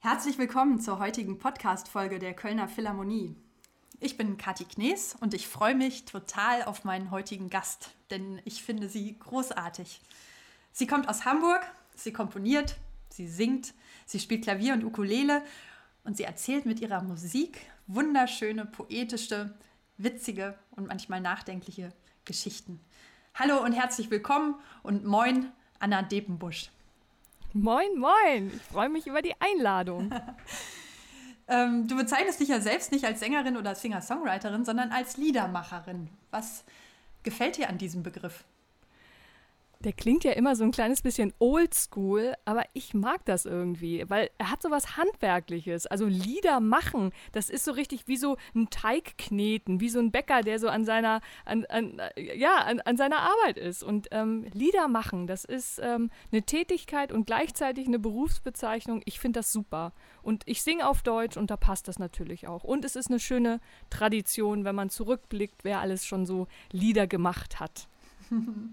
Herzlich willkommen zur heutigen Podcast-Folge der Kölner Philharmonie. Ich bin Kathi Knees und ich freue mich total auf meinen heutigen Gast, denn ich finde sie großartig. Sie kommt aus Hamburg, sie komponiert, sie singt, sie spielt Klavier und Ukulele und sie erzählt mit ihrer Musik wunderschöne, poetische, witzige und manchmal nachdenkliche Geschichten. Hallo und herzlich willkommen und moin, Anna Depenbusch. Moin, moin. Ich freue mich über die Einladung. ähm, du bezeichnest dich ja selbst nicht als Sängerin oder Singer-Songwriterin, sondern als Liedermacherin. Was gefällt dir an diesem Begriff? Der klingt ja immer so ein kleines bisschen oldschool, aber ich mag das irgendwie, weil er hat so was Handwerkliches. Also Lieder machen, das ist so richtig wie so ein Teig kneten, wie so ein Bäcker, der so an seiner, an, an ja, an, an, seiner Arbeit ist. Und ähm, Lieder machen, das ist ähm, eine Tätigkeit und gleichzeitig eine Berufsbezeichnung. Ich finde das super. Und ich singe auf Deutsch und da passt das natürlich auch. Und es ist eine schöne Tradition, wenn man zurückblickt, wer alles schon so Lieder gemacht hat.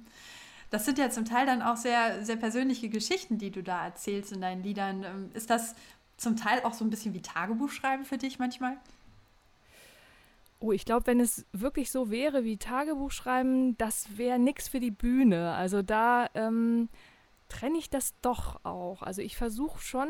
Das sind ja zum Teil dann auch sehr, sehr persönliche Geschichten, die du da erzählst in deinen Liedern. Ähm, ist das zum Teil auch so ein bisschen wie Tagebuchschreiben für dich manchmal? Oh, ich glaube, wenn es wirklich so wäre wie Tagebuchschreiben, das wäre nichts für die Bühne. Also da ähm, trenne ich das doch auch. Also ich versuche schon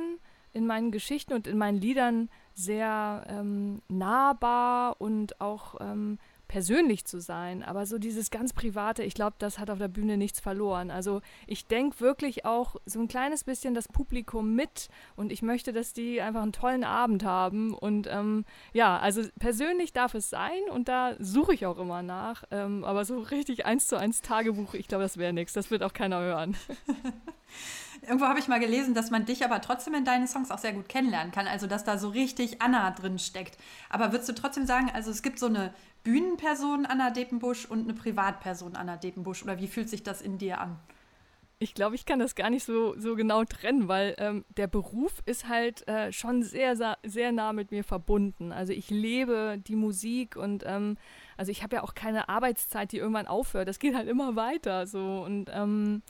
in meinen Geschichten und in meinen Liedern sehr ähm, nahbar und auch ähm, persönlich zu sein. Aber so dieses ganz Private, ich glaube, das hat auf der Bühne nichts verloren. Also ich denke wirklich auch so ein kleines bisschen das Publikum mit und ich möchte, dass die einfach einen tollen Abend haben. Und ähm, ja, also persönlich darf es sein und da suche ich auch immer nach. Ähm, aber so richtig eins zu eins Tagebuch, ich glaube, das wäre nichts. Das wird auch keiner hören. Irgendwo habe ich mal gelesen, dass man dich aber trotzdem in deinen Songs auch sehr gut kennenlernen kann. Also, dass da so richtig Anna drin steckt. Aber würdest du trotzdem sagen, also es gibt so eine Bühnenperson Anna Depenbusch und eine Privatperson Anna Depenbusch? Oder wie fühlt sich das in dir an? Ich glaube, ich kann das gar nicht so, so genau trennen, weil ähm, der Beruf ist halt äh, schon sehr, sehr nah mit mir verbunden. Also ich lebe die Musik und ähm, also ich habe ja auch keine Arbeitszeit, die irgendwann aufhört. Das geht halt immer weiter so und ähm,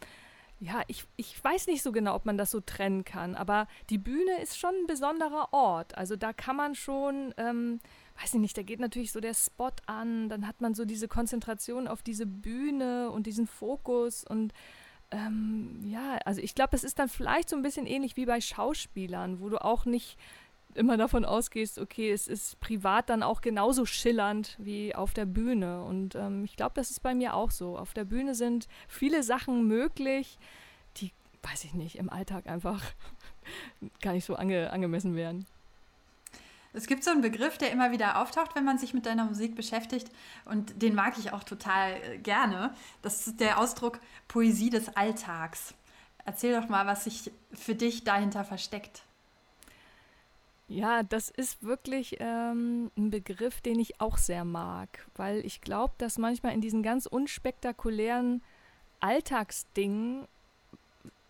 ja, ich, ich weiß nicht so genau, ob man das so trennen kann, aber die Bühne ist schon ein besonderer Ort. Also da kann man schon, ähm, weiß ich nicht, da geht natürlich so der Spot an, dann hat man so diese Konzentration auf diese Bühne und diesen Fokus und ähm, ja, also ich glaube, es ist dann vielleicht so ein bisschen ähnlich wie bei Schauspielern, wo du auch nicht immer davon ausgehst, okay, es ist privat dann auch genauso schillernd wie auf der Bühne. Und ähm, ich glaube, das ist bei mir auch so. Auf der Bühne sind viele Sachen möglich, die, weiß ich nicht, im Alltag einfach gar nicht so ange angemessen wären. Es gibt so einen Begriff, der immer wieder auftaucht, wenn man sich mit deiner Musik beschäftigt und den mag ich auch total äh, gerne. Das ist der Ausdruck Poesie des Alltags. Erzähl doch mal, was sich für dich dahinter versteckt. Ja, das ist wirklich ähm, ein Begriff, den ich auch sehr mag, weil ich glaube, dass manchmal in diesen ganz unspektakulären Alltagsdingen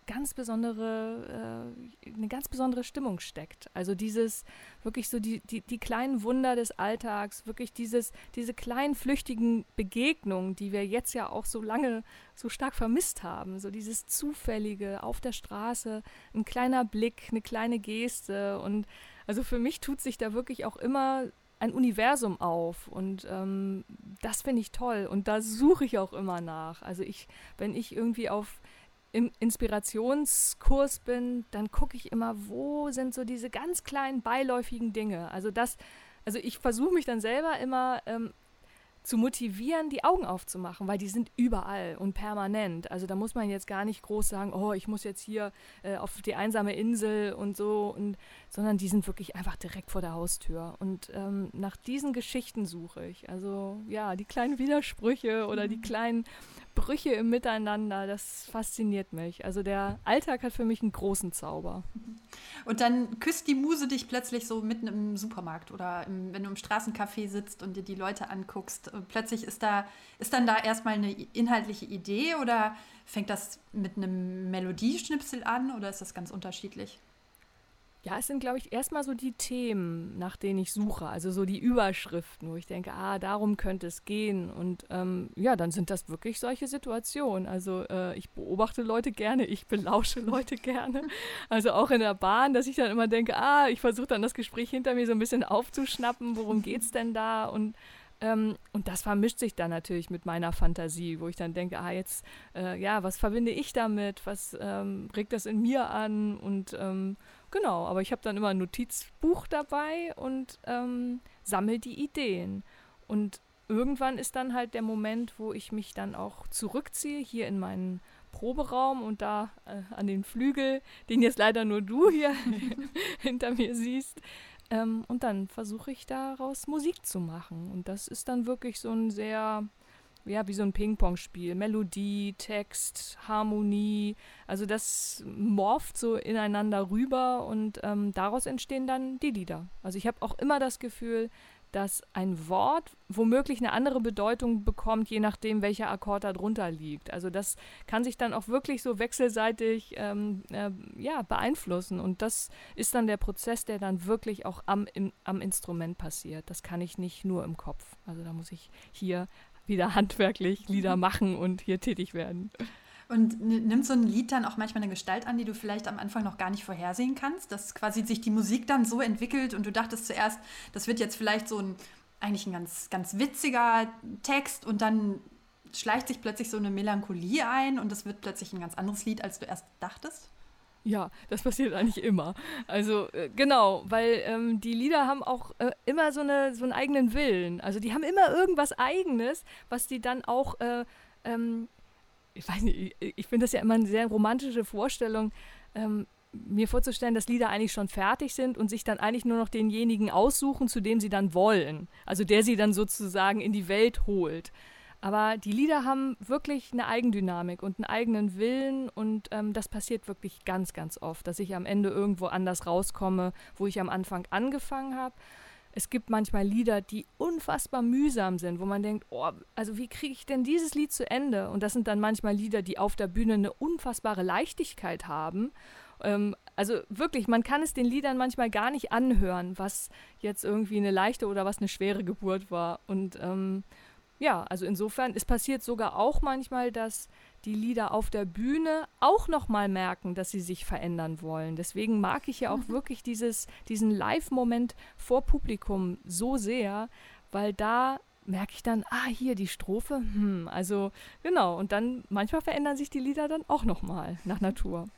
ganz besondere, äh, eine ganz besondere Stimmung steckt. Also dieses wirklich so die, die, die kleinen Wunder des Alltags, wirklich dieses, diese kleinen flüchtigen Begegnungen, die wir jetzt ja auch so lange so stark vermisst haben. So dieses Zufällige auf der Straße, ein kleiner Blick, eine kleine Geste und also für mich tut sich da wirklich auch immer ein Universum auf und ähm, das finde ich toll und da suche ich auch immer nach. Also ich, wenn ich irgendwie auf im Inspirationskurs bin, dann gucke ich immer, wo sind so diese ganz kleinen beiläufigen Dinge. Also das, also ich versuche mich dann selber immer ähm, zu motivieren, die Augen aufzumachen, weil die sind überall und permanent. Also da muss man jetzt gar nicht groß sagen, oh, ich muss jetzt hier äh, auf die einsame Insel und so, und, sondern die sind wirklich einfach direkt vor der Haustür. Und ähm, nach diesen Geschichten suche ich. Also ja, die kleinen Widersprüche oder mhm. die kleinen Brüche im Miteinander, das fasziniert mich. Also der Alltag hat für mich einen großen Zauber. Und dann küsst die Muse dich plötzlich so mitten im Supermarkt oder im, wenn du im Straßencafé sitzt und dir die Leute anguckst. Plötzlich ist da, ist dann da erstmal eine inhaltliche Idee oder fängt das mit einem Melodieschnipsel an oder ist das ganz unterschiedlich? Ja, es sind, glaube ich, erstmal so die Themen, nach denen ich suche, also so die Überschriften, wo ich denke, ah, darum könnte es gehen. Und ähm, ja, dann sind das wirklich solche Situationen. Also äh, ich beobachte Leute gerne, ich belausche Leute gerne. Also auch in der Bahn, dass ich dann immer denke, ah, ich versuche dann das Gespräch hinter mir so ein bisschen aufzuschnappen, worum geht es denn da? Und ähm, und das vermischt sich dann natürlich mit meiner Fantasie, wo ich dann denke, ah, jetzt, äh, ja, was verbinde ich damit? Was ähm, regt das in mir an? Und ähm, genau, aber ich habe dann immer ein Notizbuch dabei und ähm, sammle die Ideen. Und irgendwann ist dann halt der Moment, wo ich mich dann auch zurückziehe, hier in meinen Proberaum und da äh, an den Flügel, den jetzt leider nur du hier hinter mir siehst, ähm, und dann versuche ich daraus Musik zu machen. Und das ist dann wirklich so ein sehr, ja, wie so ein Ping-Pong-Spiel. Melodie, Text, Harmonie. Also das morpht so ineinander rüber und ähm, daraus entstehen dann die Lieder. Also ich habe auch immer das Gefühl, dass ein Wort womöglich eine andere Bedeutung bekommt, je nachdem, welcher Akkord da drunter liegt. Also das kann sich dann auch wirklich so wechselseitig ähm, äh, ja, beeinflussen. Und das ist dann der Prozess, der dann wirklich auch am, im, am Instrument passiert. Das kann ich nicht nur im Kopf. Also da muss ich hier wieder handwerklich Lieder machen und hier tätig werden. Und nimmt so ein Lied dann auch manchmal eine Gestalt an, die du vielleicht am Anfang noch gar nicht vorhersehen kannst, dass quasi sich die Musik dann so entwickelt und du dachtest zuerst, das wird jetzt vielleicht so ein eigentlich ein ganz, ganz witziger Text und dann schleicht sich plötzlich so eine Melancholie ein und es wird plötzlich ein ganz anderes Lied, als du erst dachtest? Ja, das passiert eigentlich immer. Also äh, genau, weil ähm, die Lieder haben auch äh, immer so, eine, so einen eigenen Willen. Also die haben immer irgendwas Eigenes, was die dann auch äh, ähm, ich weiß nicht, ich, finde das ja immer eine sehr romantische Vorstellung, ähm, mir vorzustellen, dass Lieder eigentlich schon fertig sind und sich dann eigentlich nur noch denjenigen aussuchen, zu dem sie dann wollen. Also der sie dann sozusagen in die Welt holt. Aber die Lieder haben wirklich eine Eigendynamik und einen eigenen Willen und ähm, das passiert wirklich ganz, ganz oft, dass ich am Ende irgendwo anders rauskomme, wo ich am Anfang angefangen habe es gibt manchmal Lieder, die unfassbar mühsam sind, wo man denkt, oh, also wie kriege ich denn dieses Lied zu Ende? Und das sind dann manchmal Lieder, die auf der Bühne eine unfassbare Leichtigkeit haben. Ähm, also wirklich, man kann es den Liedern manchmal gar nicht anhören, was jetzt irgendwie eine leichte oder was eine schwere Geburt war. Und ähm, ja, also insofern, es passiert sogar auch manchmal, dass die Lieder auf der Bühne auch nochmal merken, dass sie sich verändern wollen. Deswegen mag ich ja auch mhm. wirklich dieses, diesen Live-Moment vor Publikum so sehr, weil da merke ich dann, ah, hier die Strophe, hm, also genau. Und dann manchmal verändern sich die Lieder dann auch nochmal nach Natur.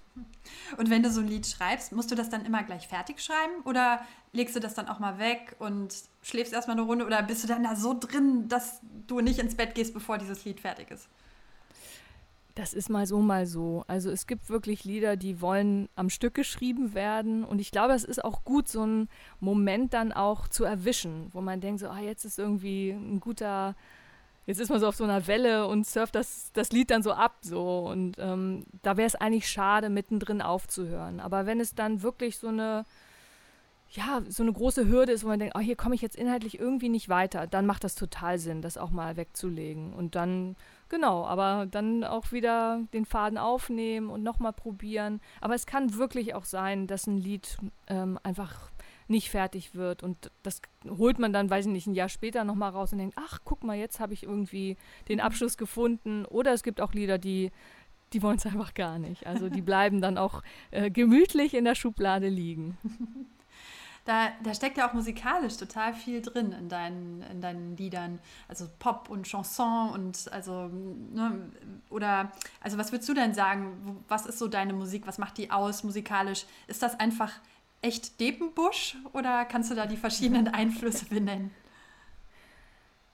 Und wenn du so ein Lied schreibst, musst du das dann immer gleich fertig schreiben oder legst du das dann auch mal weg und schläfst erstmal eine Runde oder bist du dann da so drin, dass du nicht ins Bett gehst, bevor dieses Lied fertig ist? Das ist mal so, mal so. Also es gibt wirklich Lieder, die wollen am Stück geschrieben werden. Und ich glaube, es ist auch gut, so einen Moment dann auch zu erwischen, wo man denkt, so, ah, jetzt ist irgendwie ein guter, jetzt ist man so auf so einer Welle und surft das, das Lied dann so ab. So. Und ähm, da wäre es eigentlich schade, mittendrin aufzuhören. Aber wenn es dann wirklich so eine, ja, so eine große Hürde ist, wo man denkt, oh, hier komme ich jetzt inhaltlich irgendwie nicht weiter, dann macht das total Sinn, das auch mal wegzulegen. Und dann Genau, aber dann auch wieder den Faden aufnehmen und nochmal probieren. Aber es kann wirklich auch sein, dass ein Lied ähm, einfach nicht fertig wird und das holt man dann, weiß ich nicht, ein Jahr später nochmal raus und denkt, ach, guck mal, jetzt habe ich irgendwie den Abschluss gefunden. Oder es gibt auch Lieder, die, die wollen es einfach gar nicht. Also die bleiben dann auch äh, gemütlich in der Schublade liegen. da, da steckt ja auch musikalisch total viel drin in deinen, in deinen Liedern. Also Pop und Chanson und also, ne, oder, also was würdest du denn sagen? Was ist so deine Musik? Was macht die aus musikalisch? Ist das einfach echt Depenbusch oder kannst du da die verschiedenen Einflüsse benennen?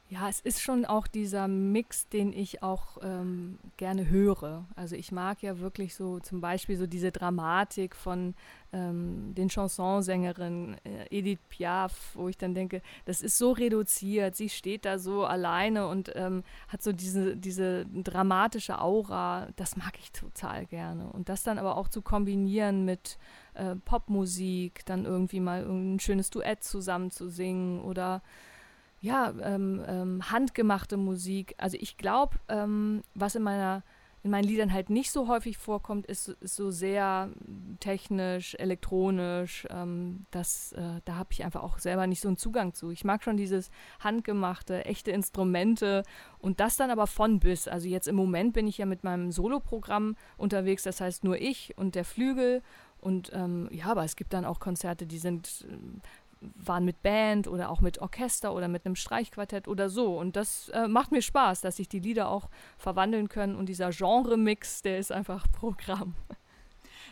Ja, es ist schon auch dieser Mix, den ich auch ähm, gerne höre. Also ich mag ja wirklich so zum Beispiel so diese Dramatik von ähm, den Chansonsängerinnen äh, Edith Piaf, wo ich dann denke, das ist so reduziert, sie steht da so alleine und ähm, hat so diese, diese dramatische Aura, das mag ich total gerne. Und das dann aber auch zu kombinieren mit äh, Popmusik, dann irgendwie mal ein schönes Duett zusammen zu singen oder ja, ähm, ähm, handgemachte Musik. Also ich glaube, ähm, was in meiner, in meinen Liedern halt nicht so häufig vorkommt, ist, ist so sehr technisch, elektronisch. Ähm, das, äh, da habe ich einfach auch selber nicht so einen Zugang zu. Ich mag schon dieses handgemachte, echte Instrumente und das dann aber von bis. Also jetzt im Moment bin ich ja mit meinem Soloprogramm unterwegs, das heißt nur ich und der Flügel. Und ähm, ja, aber es gibt dann auch Konzerte, die sind waren mit Band oder auch mit Orchester oder mit einem Streichquartett oder so. Und das äh, macht mir Spaß, dass sich die Lieder auch verwandeln können. Und dieser Genre-Mix, der ist einfach Programm.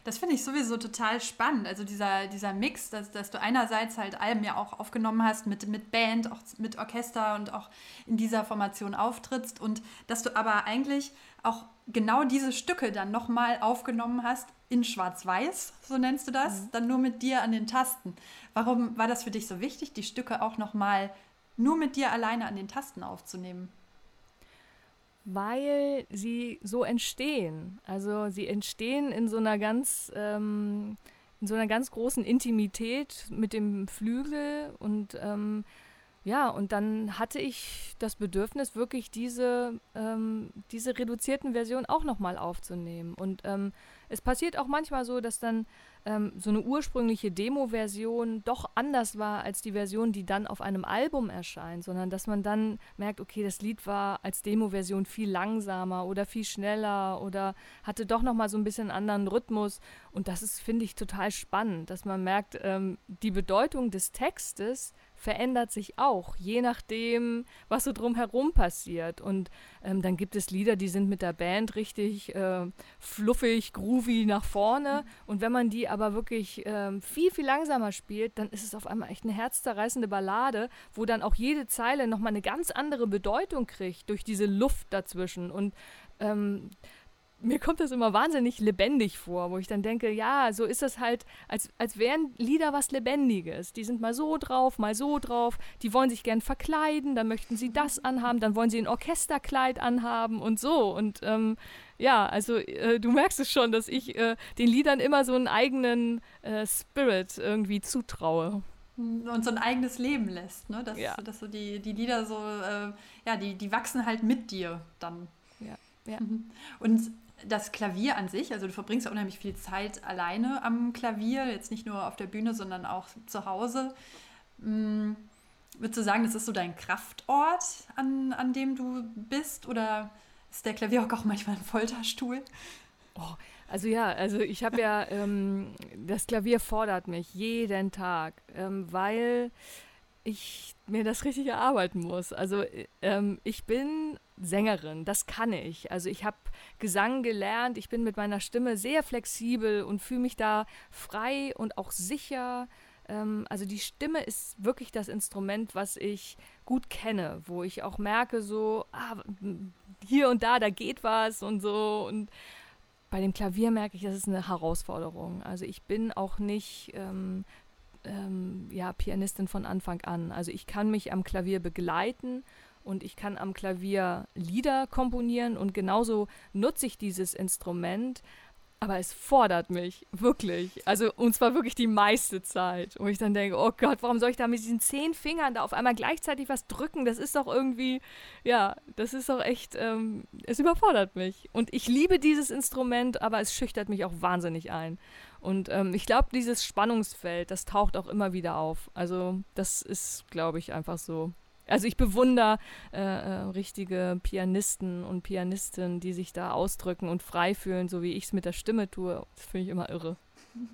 Das finde ich sowieso total spannend. Also dieser, dieser Mix, dass, dass du einerseits halt Alben ja auch aufgenommen hast mit, mit Band, auch mit Orchester und auch in dieser Formation auftrittst und dass du aber eigentlich auch genau diese Stücke dann nochmal aufgenommen hast in Schwarz-Weiß, so nennst du das, mhm. dann nur mit dir an den Tasten. Warum war das für dich so wichtig, die Stücke auch nochmal nur mit dir alleine an den Tasten aufzunehmen? Weil sie so entstehen. Also sie entstehen in so einer ganz, ähm, in so einer ganz großen Intimität mit dem Flügel und ähm, ja, und dann hatte ich das Bedürfnis, wirklich diese, ähm, diese reduzierten Versionen auch nochmal aufzunehmen. Und ähm, es passiert auch manchmal so, dass dann ähm, so eine ursprüngliche Demo-Version doch anders war als die Version, die dann auf einem Album erscheint, sondern dass man dann merkt, okay, das Lied war als Demo-Version viel langsamer oder viel schneller oder hatte doch nochmal so ein bisschen anderen Rhythmus. Und das ist, finde ich, total spannend, dass man merkt, ähm, die Bedeutung des Textes verändert sich auch, je nachdem, was so drumherum passiert. Und ähm, dann gibt es Lieder, die sind mit der Band richtig äh, fluffig, groovy nach vorne. Mhm. Und wenn man die aber wirklich äh, viel, viel langsamer spielt, dann ist es auf einmal echt eine herzzerreißende Ballade, wo dann auch jede Zeile nochmal eine ganz andere Bedeutung kriegt durch diese Luft dazwischen. Und ähm, mir kommt das immer wahnsinnig lebendig vor, wo ich dann denke, ja, so ist es halt, als, als wären Lieder was Lebendiges. Die sind mal so drauf, mal so drauf, die wollen sich gern verkleiden, dann möchten sie das anhaben, dann wollen sie ein Orchesterkleid anhaben und so. Und ähm, ja, also äh, du merkst es schon, dass ich äh, den Liedern immer so einen eigenen äh, Spirit irgendwie zutraue und so ein eigenes Leben lässt, ne? Dass, ja. dass so die, die Lieder so, äh, ja, die, die wachsen halt mit dir dann. Ja, ja. Mhm. Und das Klavier an sich, also du verbringst ja unheimlich viel Zeit alleine am Klavier, jetzt nicht nur auf der Bühne, sondern auch zu Hause. Hm, würdest du sagen, das ist so dein Kraftort, an, an dem du bist? Oder ist der Klavierhock auch manchmal ein Folterstuhl? Oh, also ja, also ich habe ja, ähm, das Klavier fordert mich jeden Tag, ähm, weil ich mir das richtig erarbeiten muss. Also ähm, ich bin Sängerin, das kann ich. Also ich habe Gesang gelernt, ich bin mit meiner Stimme sehr flexibel und fühle mich da frei und auch sicher. Ähm, also die Stimme ist wirklich das Instrument, was ich gut kenne, wo ich auch merke, so ah, hier und da, da geht was und so. Und bei dem Klavier merke ich, das ist eine Herausforderung. Also ich bin auch nicht ähm, ähm, ja, Pianistin von Anfang an. Also ich kann mich am Klavier begleiten und ich kann am Klavier Lieder komponieren und genauso nutze ich dieses Instrument, aber es fordert mich wirklich. Also, und zwar wirklich die meiste Zeit. Wo ich dann denke, oh Gott, warum soll ich da mit diesen zehn Fingern da auf einmal gleichzeitig was drücken? Das ist doch irgendwie, ja, das ist doch echt, ähm, es überfordert mich. Und ich liebe dieses Instrument, aber es schüchtert mich auch wahnsinnig ein. Und ähm, ich glaube, dieses Spannungsfeld, das taucht auch immer wieder auf. Also das ist, glaube ich, einfach so. Also ich bewundere äh, äh, richtige Pianisten und Pianistinnen, die sich da ausdrücken und frei fühlen, so wie ich es mit der Stimme tue. Das finde ich immer irre.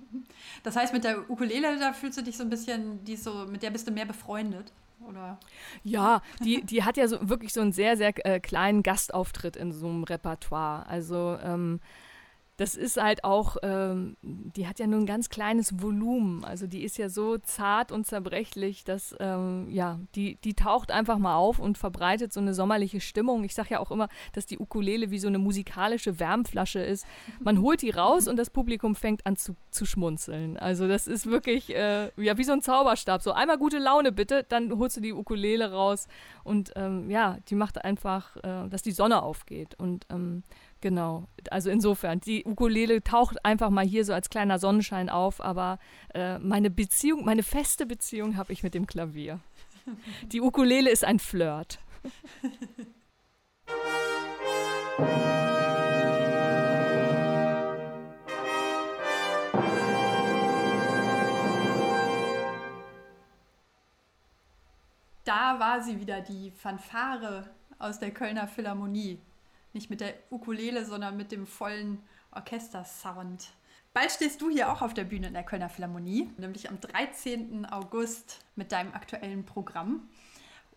Das heißt, mit der Ukulele, da fühlst du dich so ein bisschen, die so, mit der bist du mehr befreundet, oder? Ja, die, die hat ja so wirklich so einen sehr, sehr äh, kleinen Gastauftritt in so einem Repertoire. Also ähm, das ist halt auch, ähm, die hat ja nur ein ganz kleines Volumen. Also die ist ja so zart und zerbrechlich, dass, ähm, ja, die, die taucht einfach mal auf und verbreitet so eine sommerliche Stimmung. Ich sage ja auch immer, dass die Ukulele wie so eine musikalische Wärmflasche ist. Man holt die raus und das Publikum fängt an zu, zu schmunzeln. Also das ist wirklich, äh, ja, wie so ein Zauberstab. So einmal gute Laune bitte, dann holst du die Ukulele raus und ähm, ja, die macht einfach, äh, dass die Sonne aufgeht. Und ähm, Genau, also insofern, die Ukulele taucht einfach mal hier so als kleiner Sonnenschein auf, aber äh, meine Beziehung, meine feste Beziehung habe ich mit dem Klavier. Die Ukulele ist ein Flirt. Da war sie wieder, die Fanfare aus der Kölner Philharmonie. Nicht mit der Ukulele, sondern mit dem vollen Orchestersound. Bald stehst du hier auch auf der Bühne in der Kölner Philharmonie, nämlich am 13. August mit deinem aktuellen Programm.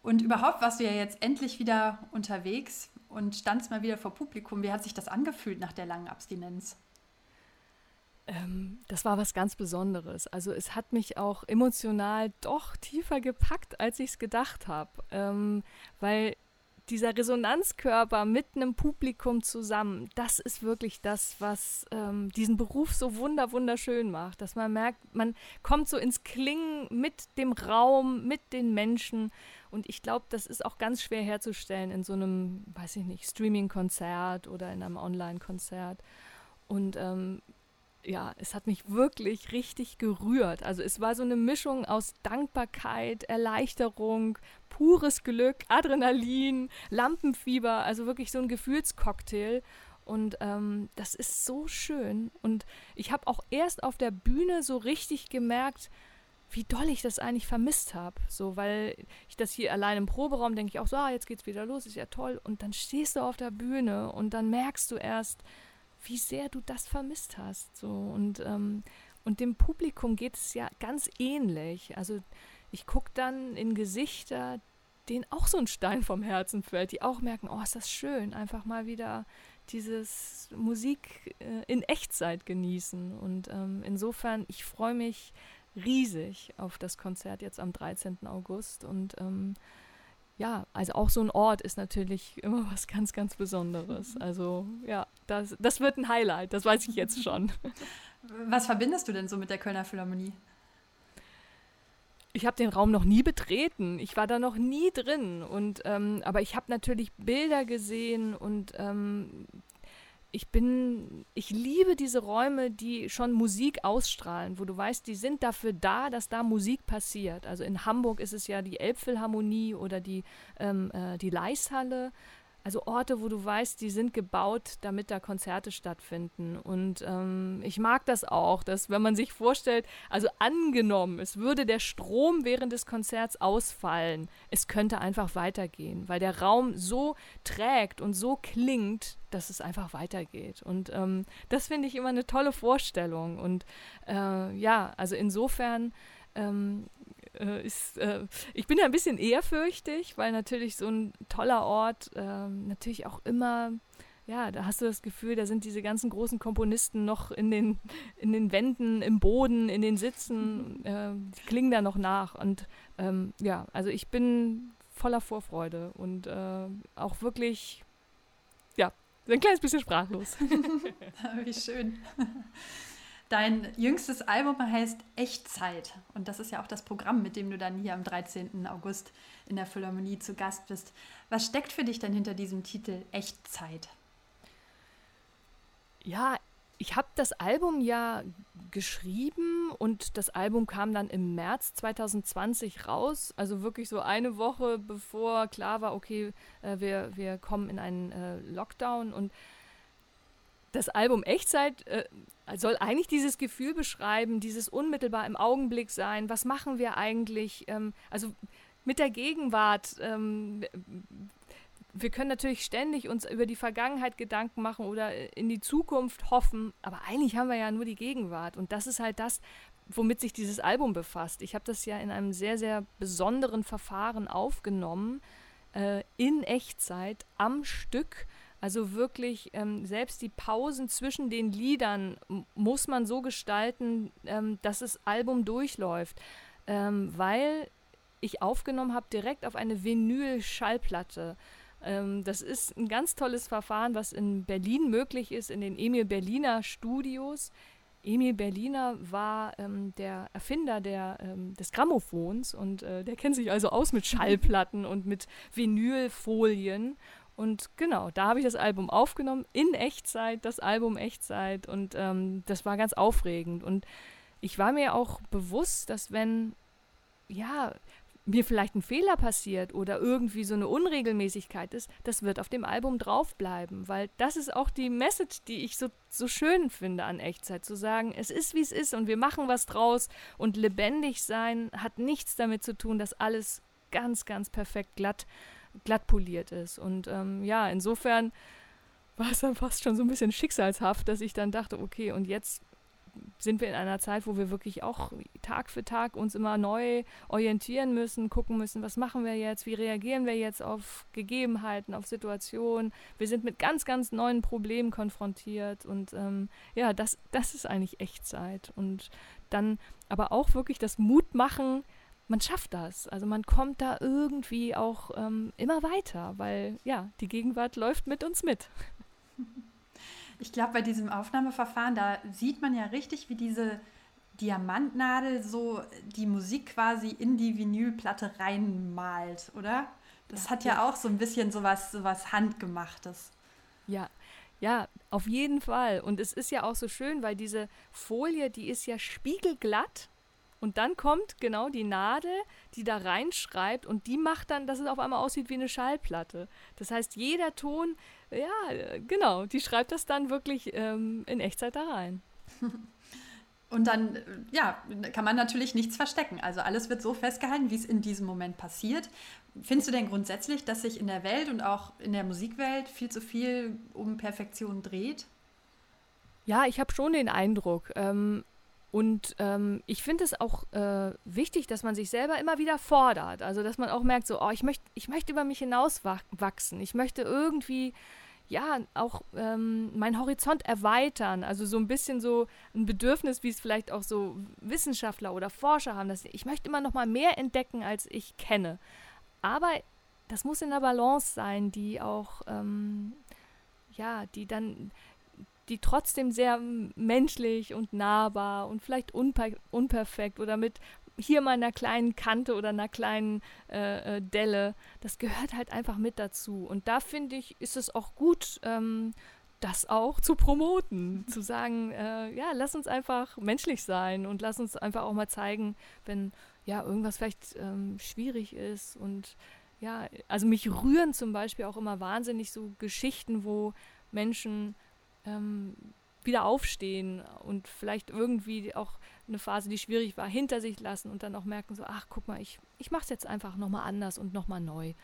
Und überhaupt warst du ja jetzt endlich wieder unterwegs und standst mal wieder vor Publikum. Wie hat sich das angefühlt nach der langen Abstinenz? Ähm, das war was ganz Besonderes. Also es hat mich auch emotional doch tiefer gepackt, als ich es gedacht habe. Ähm, weil dieser Resonanzkörper mit einem Publikum zusammen, das ist wirklich das, was ähm, diesen Beruf so wunder wunderschön macht, dass man merkt, man kommt so ins Klingen mit dem Raum, mit den Menschen. Und ich glaube, das ist auch ganz schwer herzustellen in so einem, weiß ich nicht, Streaming-Konzert oder in einem Online-Konzert. Und ähm, ja, es hat mich wirklich richtig gerührt. Also es war so eine Mischung aus Dankbarkeit, Erleichterung, pures Glück, Adrenalin, Lampenfieber, also wirklich so ein Gefühlscocktail. Und ähm, das ist so schön. Und ich habe auch erst auf der Bühne so richtig gemerkt, wie doll ich das eigentlich vermisst habe. So, weil ich das hier allein im Proberaum denke ich auch so, ah, jetzt geht's wieder los, ist ja toll. Und dann stehst du auf der Bühne und dann merkst du erst, wie sehr du das vermisst hast. So und, ähm, und dem Publikum geht es ja ganz ähnlich. Also ich gucke dann in Gesichter, denen auch so ein Stein vom Herzen fällt, die auch merken, oh, ist das schön, einfach mal wieder dieses Musik äh, in Echtzeit genießen. Und ähm, insofern, ich freue mich riesig auf das Konzert jetzt am 13. August und ähm, ja, also auch so ein Ort ist natürlich immer was ganz, ganz Besonderes. Mhm. Also ja, das, das wird ein Highlight, das weiß ich jetzt schon. Was verbindest du denn so mit der Kölner Philharmonie? Ich habe den Raum noch nie betreten. Ich war da noch nie drin. Und ähm, aber ich habe natürlich Bilder gesehen und ähm, ich bin, ich liebe diese Räume, die schon Musik ausstrahlen, wo du weißt, die sind dafür da, dass da Musik passiert. Also in Hamburg ist es ja die Elbphilharmonie oder die, ähm, äh, die Leishalle. Also Orte, wo du weißt, die sind gebaut, damit da Konzerte stattfinden. Und ähm, ich mag das auch, dass wenn man sich vorstellt, also angenommen, es würde der Strom während des Konzerts ausfallen, es könnte einfach weitergehen, weil der Raum so trägt und so klingt, dass es einfach weitergeht. Und ähm, das finde ich immer eine tolle Vorstellung. Und äh, ja, also insofern ähm, äh, ist, äh, ich bin ja ein bisschen ehrfürchtig, weil natürlich so ein toller Ort äh, natürlich auch immer, ja, da hast du das Gefühl, da sind diese ganzen großen Komponisten noch in den, in den Wänden, im Boden, in den Sitzen, mhm. äh, die klingen da noch nach. Und ähm, ja, also ich bin voller Vorfreude und äh, auch wirklich, ja, ein kleines bisschen sprachlos. Wie schön. Dein jüngstes Album heißt Echtzeit. Und das ist ja auch das Programm, mit dem du dann hier am 13. August in der Philharmonie zu Gast bist. Was steckt für dich denn hinter diesem Titel Echtzeit? Ja, ich habe das Album ja geschrieben und das Album kam dann im März 2020 raus. Also wirklich so eine Woche bevor klar war, okay, äh, wir, wir kommen in einen äh, Lockdown. Und das Album Echtzeit äh, soll eigentlich dieses Gefühl beschreiben, dieses unmittelbar im Augenblick sein. Was machen wir eigentlich? Ähm, also mit der Gegenwart. Ähm, wir können natürlich ständig uns über die Vergangenheit Gedanken machen oder in die Zukunft hoffen, aber eigentlich haben wir ja nur die Gegenwart. Und das ist halt das, womit sich dieses Album befasst. Ich habe das ja in einem sehr, sehr besonderen Verfahren aufgenommen, äh, in Echtzeit, am Stück also wirklich, ähm, selbst die Pausen zwischen den Liedern muss man so gestalten, ähm, dass das Album durchläuft. Ähm, weil ich aufgenommen habe direkt auf eine Vinyl-Schallplatte. Ähm, das ist ein ganz tolles Verfahren, was in Berlin möglich ist, in den Emil Berliner Studios. Emil Berliner war ähm, der Erfinder der, ähm, des Grammophons und äh, der kennt sich also aus mit Schallplatten und mit Vinylfolien. Und genau, da habe ich das Album aufgenommen, in Echtzeit, das Album Echtzeit. Und ähm, das war ganz aufregend. Und ich war mir auch bewusst, dass wenn, ja, mir vielleicht ein Fehler passiert oder irgendwie so eine Unregelmäßigkeit ist, das wird auf dem Album draufbleiben, weil das ist auch die Message, die ich so, so schön finde an Echtzeit, zu sagen, es ist wie es ist und wir machen was draus und lebendig sein hat nichts damit zu tun, dass alles ganz, ganz perfekt glatt, glatt poliert ist. Und ähm, ja, insofern war es dann fast schon so ein bisschen schicksalshaft, dass ich dann dachte, okay, und jetzt sind wir in einer Zeit, wo wir wirklich auch Tag für Tag uns immer neu orientieren müssen, gucken müssen, was machen wir jetzt, wie reagieren wir jetzt auf Gegebenheiten, auf Situationen. Wir sind mit ganz, ganz neuen Problemen konfrontiert und ähm, ja, das, das ist eigentlich Echtzeit. Und dann aber auch wirklich das Mut machen, man schafft das. Also man kommt da irgendwie auch ähm, immer weiter, weil ja, die Gegenwart läuft mit uns mit. Ich glaube, bei diesem Aufnahmeverfahren, da sieht man ja richtig, wie diese Diamantnadel so die Musik quasi in die Vinylplatte reinmalt, oder? Das ja, hat ja, ja, auch so ein bisschen sowas, sowas Handgemachtes. Ja, ja, auf jeden Fall. Und es ist ja auch so schön, weil diese Folie, die ist ja spiegelglatt. Und dann kommt genau die Nadel, die da reinschreibt und die macht dann, dass es auf einmal aussieht wie eine Schallplatte. Das heißt, jeder Ton ja, genau, die schreibt das dann wirklich ähm, in Echtzeit da rein. Und dann, ja, kann man natürlich nichts verstecken. Also alles wird so festgehalten, wie es in diesem Moment passiert. Findest du denn grundsätzlich, dass sich in der Welt und auch in der Musikwelt viel zu viel um Perfektion dreht? Ja, ich habe schon den Eindruck. Ähm, und ähm, ich finde es auch äh, wichtig, dass man sich selber immer wieder fordert. Also, dass man auch merkt, so, oh, ich möchte ich möcht über mich hinauswachsen. Ich möchte irgendwie ja, auch ähm, meinen Horizont erweitern. Also so ein bisschen so ein Bedürfnis, wie es vielleicht auch so Wissenschaftler oder Forscher haben. Dass ich möchte immer noch mal mehr entdecken, als ich kenne. Aber das muss in der Balance sein, die auch, ähm, ja, die dann, die trotzdem sehr menschlich und nahbar und vielleicht unper unperfekt oder mit hier mal einer kleinen Kante oder einer kleinen äh, äh, Delle, das gehört halt einfach mit dazu. Und da finde ich, ist es auch gut, ähm, das auch zu promoten, zu sagen, äh, ja, lass uns einfach menschlich sein und lass uns einfach auch mal zeigen, wenn ja irgendwas vielleicht ähm, schwierig ist und ja, also mich rühren zum Beispiel auch immer wahnsinnig so Geschichten, wo Menschen ähm, wieder aufstehen und vielleicht irgendwie auch eine Phase, die schwierig war, hinter sich lassen und dann auch merken so, ach guck mal, ich, ich mache es jetzt einfach nochmal anders und nochmal neu.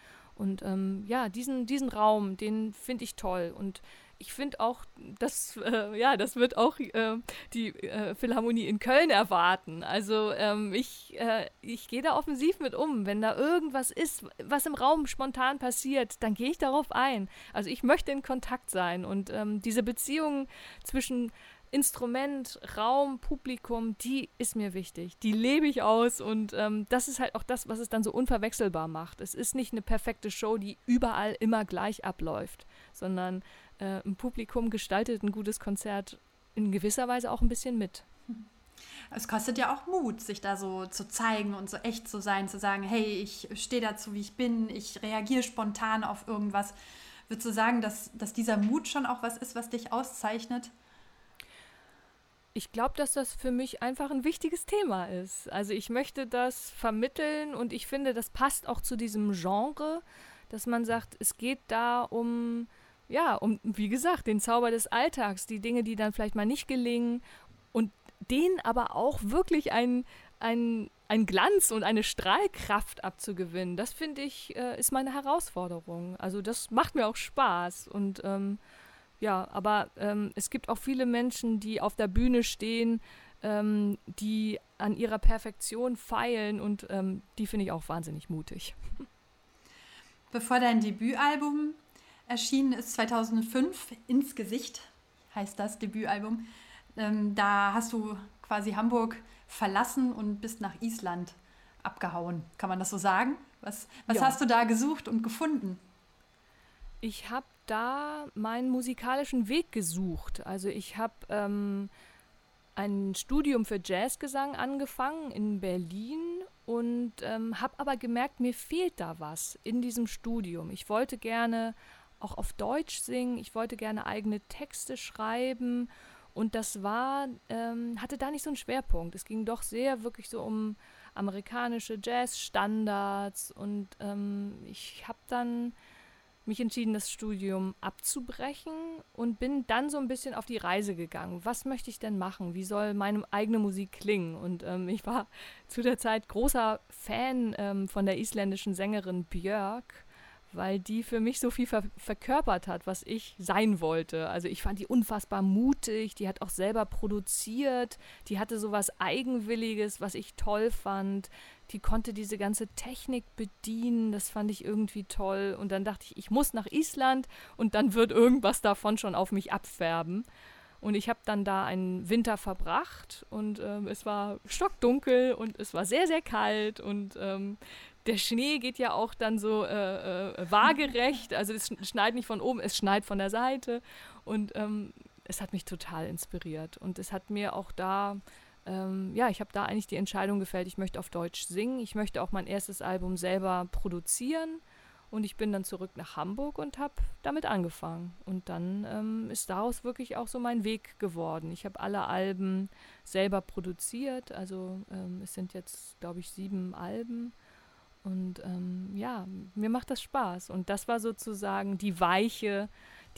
Und ähm, ja, diesen, diesen Raum, den finde ich toll. Und ich finde auch, dass, äh, ja, das wird auch äh, die äh, Philharmonie in Köln erwarten. Also ähm, ich, äh, ich gehe da offensiv mit um. Wenn da irgendwas ist, was im Raum spontan passiert, dann gehe ich darauf ein. Also ich möchte in Kontakt sein. Und ähm, diese Beziehung zwischen Instrument, Raum, Publikum, die ist mir wichtig. Die lebe ich aus und ähm, das ist halt auch das, was es dann so unverwechselbar macht. Es ist nicht eine perfekte Show, die überall immer gleich abläuft, sondern äh, ein Publikum gestaltet ein gutes Konzert in gewisser Weise auch ein bisschen mit. Es kostet ja auch Mut, sich da so zu zeigen und so echt zu sein, zu sagen, hey, ich stehe dazu, wie ich bin, ich reagiere spontan auf irgendwas. Würdest du sagen, dass, dass dieser Mut schon auch was ist, was dich auszeichnet? Ich glaube, dass das für mich einfach ein wichtiges Thema ist. Also ich möchte das vermitteln und ich finde, das passt auch zu diesem Genre, dass man sagt, es geht da um, ja, um, wie gesagt, den Zauber des Alltags, die Dinge, die dann vielleicht mal nicht gelingen und denen aber auch wirklich ein, ein, ein Glanz und eine Strahlkraft abzugewinnen. Das finde ich, äh, ist meine Herausforderung. Also das macht mir auch Spaß und ähm, ja, aber ähm, es gibt auch viele Menschen, die auf der Bühne stehen, ähm, die an ihrer Perfektion feilen und ähm, die finde ich auch wahnsinnig mutig. Bevor dein Debütalbum erschienen ist, 2005, Ins Gesicht heißt das Debütalbum, ähm, da hast du quasi Hamburg verlassen und bist nach Island abgehauen. Kann man das so sagen? Was, was ja. hast du da gesucht und gefunden? Ich habe da meinen musikalischen Weg gesucht. Also ich habe ähm, ein Studium für Jazzgesang angefangen in Berlin und ähm, habe aber gemerkt, mir fehlt da was in diesem Studium. Ich wollte gerne auch auf Deutsch singen, ich wollte gerne eigene Texte schreiben und das war, ähm, hatte da nicht so einen Schwerpunkt. Es ging doch sehr wirklich so um amerikanische Jazzstandards und ähm, ich habe dann mich entschieden, das Studium abzubrechen und bin dann so ein bisschen auf die Reise gegangen. Was möchte ich denn machen? Wie soll meine eigene Musik klingen? Und ähm, ich war zu der Zeit großer Fan ähm, von der isländischen Sängerin Björk weil die für mich so viel ver verkörpert hat, was ich sein wollte. Also ich fand die unfassbar mutig, die hat auch selber produziert, die hatte so was Eigenwilliges, was ich toll fand. Die konnte diese ganze Technik bedienen, das fand ich irgendwie toll. Und dann dachte ich, ich muss nach Island und dann wird irgendwas davon schon auf mich abfärben. Und ich habe dann da einen Winter verbracht und ähm, es war stockdunkel und es war sehr, sehr kalt und ähm, der Schnee geht ja auch dann so äh, äh, waagerecht. Also es schneit nicht von oben, es schneit von der Seite. Und ähm, es hat mich total inspiriert. Und es hat mir auch da, ähm, ja, ich habe da eigentlich die Entscheidung gefällt, ich möchte auf Deutsch singen. Ich möchte auch mein erstes Album selber produzieren. Und ich bin dann zurück nach Hamburg und habe damit angefangen. Und dann ähm, ist daraus wirklich auch so mein Weg geworden. Ich habe alle Alben selber produziert. Also ähm, es sind jetzt, glaube ich, sieben Alben. Und ähm, ja, mir macht das Spaß. Und das war sozusagen die Weiche,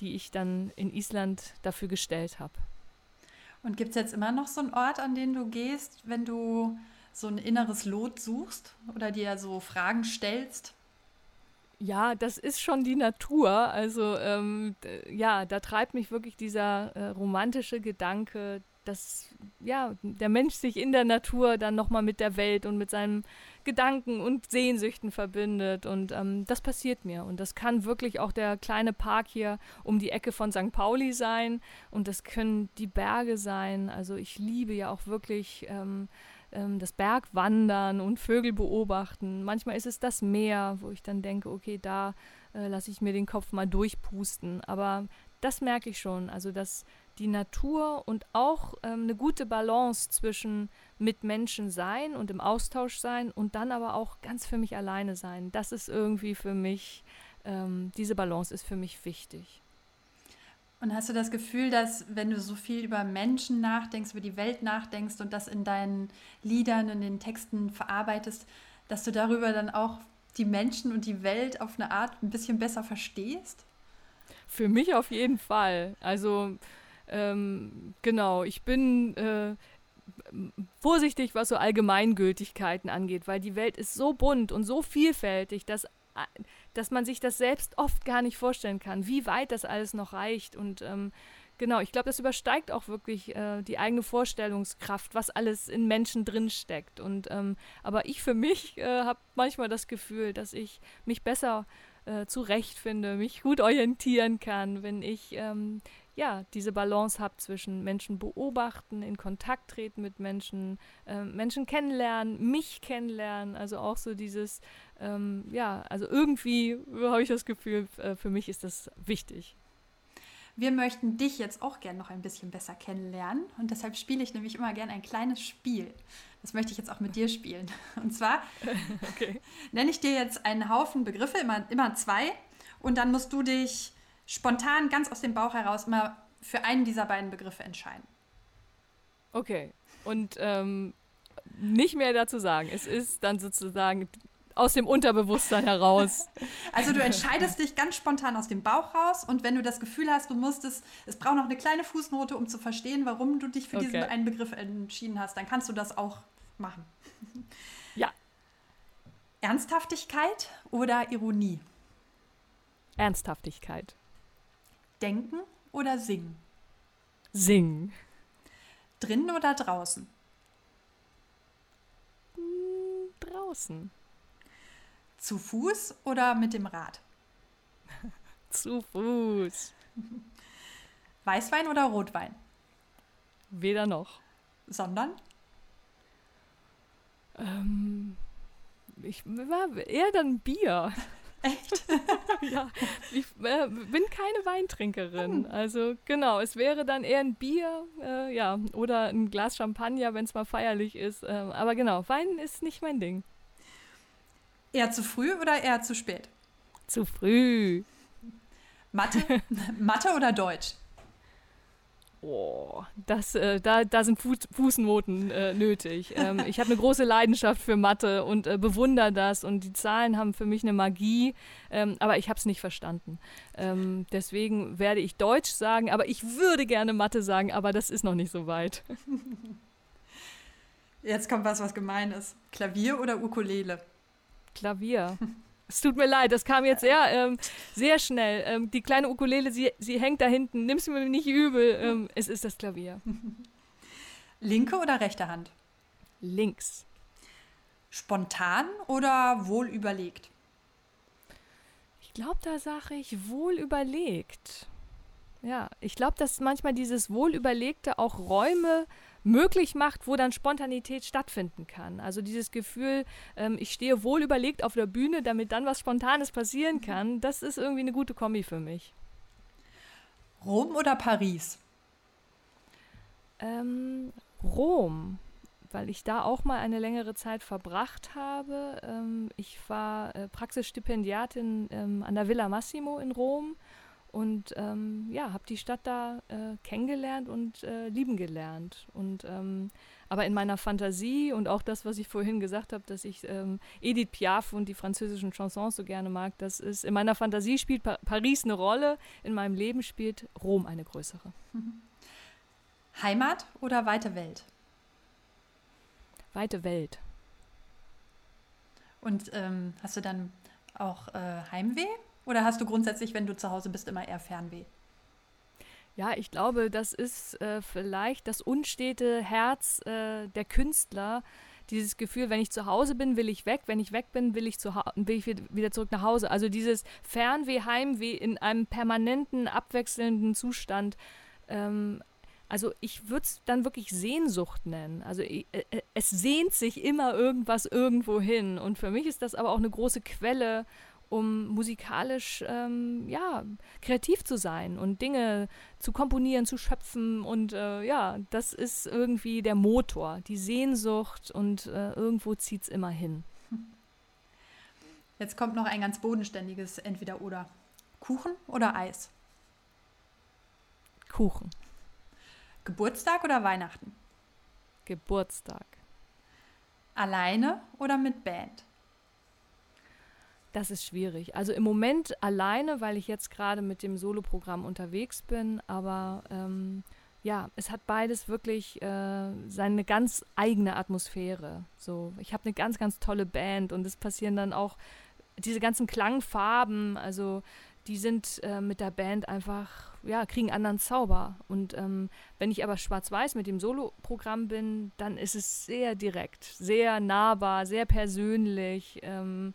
die ich dann in Island dafür gestellt habe. Und gibt es jetzt immer noch so einen Ort, an den du gehst, wenn du so ein inneres Lot suchst oder dir so Fragen stellst? Ja, das ist schon die Natur. Also ähm, ja, da treibt mich wirklich dieser äh, romantische Gedanke, dass ja der Mensch sich in der Natur dann nochmal mit der Welt und mit seinem Gedanken und Sehnsüchten verbindet. Und ähm, das passiert mir. Und das kann wirklich auch der kleine Park hier um die Ecke von St. Pauli sein. Und das können die Berge sein. Also ich liebe ja auch wirklich ähm, ähm, das Bergwandern und Vögel beobachten. Manchmal ist es das Meer, wo ich dann denke, okay, da äh, lasse ich mir den Kopf mal durchpusten. Aber das merke ich schon. Also dass die Natur und auch ähm, eine gute Balance zwischen mit Menschen sein und im Austausch sein und dann aber auch ganz für mich alleine sein. Das ist irgendwie für mich, ähm, diese Balance ist für mich wichtig. Und hast du das Gefühl, dass wenn du so viel über Menschen nachdenkst, über die Welt nachdenkst und das in deinen Liedern, in den Texten verarbeitest, dass du darüber dann auch die Menschen und die Welt auf eine Art ein bisschen besser verstehst? Für mich auf jeden Fall. Also ähm, genau, ich bin äh, vorsichtig, was so Allgemeingültigkeiten angeht, weil die Welt ist so bunt und so vielfältig, dass, dass man sich das selbst oft gar nicht vorstellen kann, wie weit das alles noch reicht. Und ähm, genau, ich glaube, das übersteigt auch wirklich äh, die eigene Vorstellungskraft, was alles in Menschen drinsteckt. Und ähm, aber ich für mich äh, habe manchmal das Gefühl, dass ich mich besser äh, zurechtfinde, mich gut orientieren kann, wenn ich ähm, ja, diese Balance habe zwischen Menschen beobachten, in Kontakt treten mit Menschen, äh, Menschen kennenlernen, mich kennenlernen, also auch so dieses, ähm, ja, also irgendwie habe ich das Gefühl, äh, für mich ist das wichtig. Wir möchten dich jetzt auch gerne noch ein bisschen besser kennenlernen und deshalb spiele ich nämlich immer gerne ein kleines Spiel. Das möchte ich jetzt auch mit dir spielen. Und zwar okay. nenne ich dir jetzt einen Haufen Begriffe, immer, immer zwei, und dann musst du dich spontan ganz aus dem Bauch heraus immer für einen dieser beiden Begriffe entscheiden. Okay. Und ähm, nicht mehr dazu sagen. Es ist dann sozusagen aus dem Unterbewusstsein heraus. Also du entscheidest dich ganz spontan aus dem Bauch raus und wenn du das Gefühl hast, du musst es, es braucht noch eine kleine Fußnote, um zu verstehen, warum du dich für okay. diesen einen Begriff entschieden hast, dann kannst du das auch machen. Ja. Ernsthaftigkeit oder Ironie? Ernsthaftigkeit. Denken oder singen? Singen. Drinnen oder draußen? Hm, draußen. Zu Fuß oder mit dem Rad? Zu Fuß. Weißwein oder Rotwein? Weder noch. Sondern? Ähm, ich war eher dann Bier. Echt? ja, ich äh, bin keine Weintrinkerin. Hm. Also genau, es wäre dann eher ein Bier, äh, ja, oder ein Glas Champagner, wenn es mal feierlich ist. Äh, aber genau, Wein ist nicht mein Ding. Eher zu früh oder eher zu spät? Zu früh. Mathe, Mathe oder Deutsch? Oh, das, äh, da, da sind Fuß, Fußnoten äh, nötig. Ähm, ich habe eine große Leidenschaft für Mathe und äh, bewundere das und die Zahlen haben für mich eine Magie, ähm, aber ich habe es nicht verstanden. Ähm, deswegen werde ich Deutsch sagen, aber ich würde gerne Mathe sagen, aber das ist noch nicht so weit. Jetzt kommt was, was gemein ist. Klavier oder Ukulele? Klavier. Es tut mir leid, das kam jetzt sehr, ähm, sehr schnell. Ähm, die kleine Ukulele, sie, sie hängt da hinten. Nimm's mir nicht übel. Ähm, es ist das Klavier. Linke oder rechte Hand? Links. Spontan oder wohl überlegt? Ich glaube, da sage ich wohl überlegt. Ja, ich glaube, dass manchmal dieses Wohlüberlegte auch Räume möglich macht, wo dann Spontanität stattfinden kann. Also dieses Gefühl, ähm, ich stehe wohl überlegt auf der Bühne, damit dann was Spontanes passieren kann, das ist irgendwie eine gute Kombi für mich. Rom oder Paris? Ähm, Rom, weil ich da auch mal eine längere Zeit verbracht habe. Ähm, ich war äh, Praxisstipendiatin ähm, an der Villa Massimo in Rom und ähm, ja, habe die Stadt da äh, kennengelernt und äh, lieben gelernt. Und ähm, aber in meiner Fantasie und auch das, was ich vorhin gesagt habe, dass ich ähm, Edith Piaf und die französischen Chansons so gerne mag, das ist in meiner Fantasie spielt pa Paris eine Rolle, in meinem Leben spielt Rom eine größere. Heimat oder weite Welt? Weite Welt. Und ähm, hast du dann auch äh, Heimweh oder hast du grundsätzlich, wenn du zu Hause bist, immer eher Fernweh? Ja, ich glaube, das ist äh, vielleicht das unstete Herz äh, der Künstler. Dieses Gefühl, wenn ich zu Hause bin, will ich weg. Wenn ich weg bin, will ich, zu will ich wieder zurück nach Hause. Also dieses Fernweh, Heimweh in einem permanenten, abwechselnden Zustand. Ähm, also ich würde es dann wirklich Sehnsucht nennen. Also äh, äh, es sehnt sich immer irgendwas irgendwo hin. Und für mich ist das aber auch eine große Quelle um musikalisch ähm, ja, kreativ zu sein und Dinge zu komponieren, zu schöpfen. Und äh, ja, das ist irgendwie der Motor, die Sehnsucht und äh, irgendwo zieht es immer hin. Jetzt kommt noch ein ganz bodenständiges Entweder-Oder. Kuchen oder Eis? Kuchen. Geburtstag oder Weihnachten? Geburtstag. Alleine oder mit Band? Das ist schwierig. Also im Moment alleine, weil ich jetzt gerade mit dem Soloprogramm unterwegs bin, aber ähm, ja, es hat beides wirklich äh, seine ganz eigene Atmosphäre. So, ich habe eine ganz, ganz tolle Band und es passieren dann auch diese ganzen Klangfarben, also die sind äh, mit der Band einfach, ja, kriegen anderen Zauber. Und ähm, wenn ich aber schwarz-weiß mit dem Soloprogramm bin, dann ist es sehr direkt, sehr nahbar, sehr persönlich. Ähm,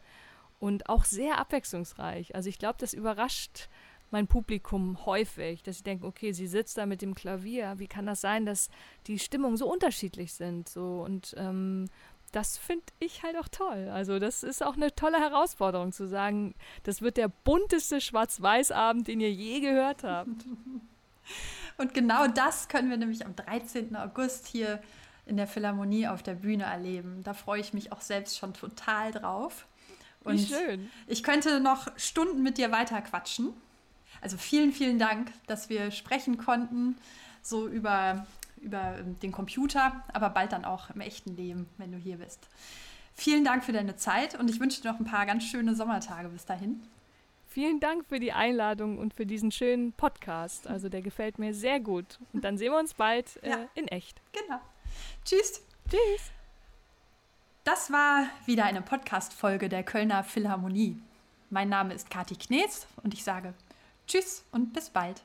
und auch sehr abwechslungsreich. Also ich glaube, das überrascht mein Publikum häufig, dass sie denken, okay, sie sitzt da mit dem Klavier. Wie kann das sein, dass die Stimmungen so unterschiedlich sind? So und ähm, das finde ich halt auch toll. Also das ist auch eine tolle Herausforderung zu sagen, das wird der bunteste Schwarz-Weiß-Abend, den ihr je gehört habt. Und genau das können wir nämlich am 13. August hier in der Philharmonie auf der Bühne erleben. Da freue ich mich auch selbst schon total drauf. Und Wie schön. Ich könnte noch Stunden mit dir weiter quatschen. Also vielen, vielen Dank, dass wir sprechen konnten, so über, über den Computer, aber bald dann auch im echten Leben, wenn du hier bist. Vielen Dank für deine Zeit und ich wünsche dir noch ein paar ganz schöne Sommertage bis dahin. Vielen Dank für die Einladung und für diesen schönen Podcast. Also der gefällt mir sehr gut. Und dann sehen wir uns bald äh, ja. in echt. Genau. Tschüss. Tschüss. Das war wieder eine Podcast-Folge der Kölner Philharmonie. Mein Name ist Kati Knees und ich sage Tschüss und bis bald.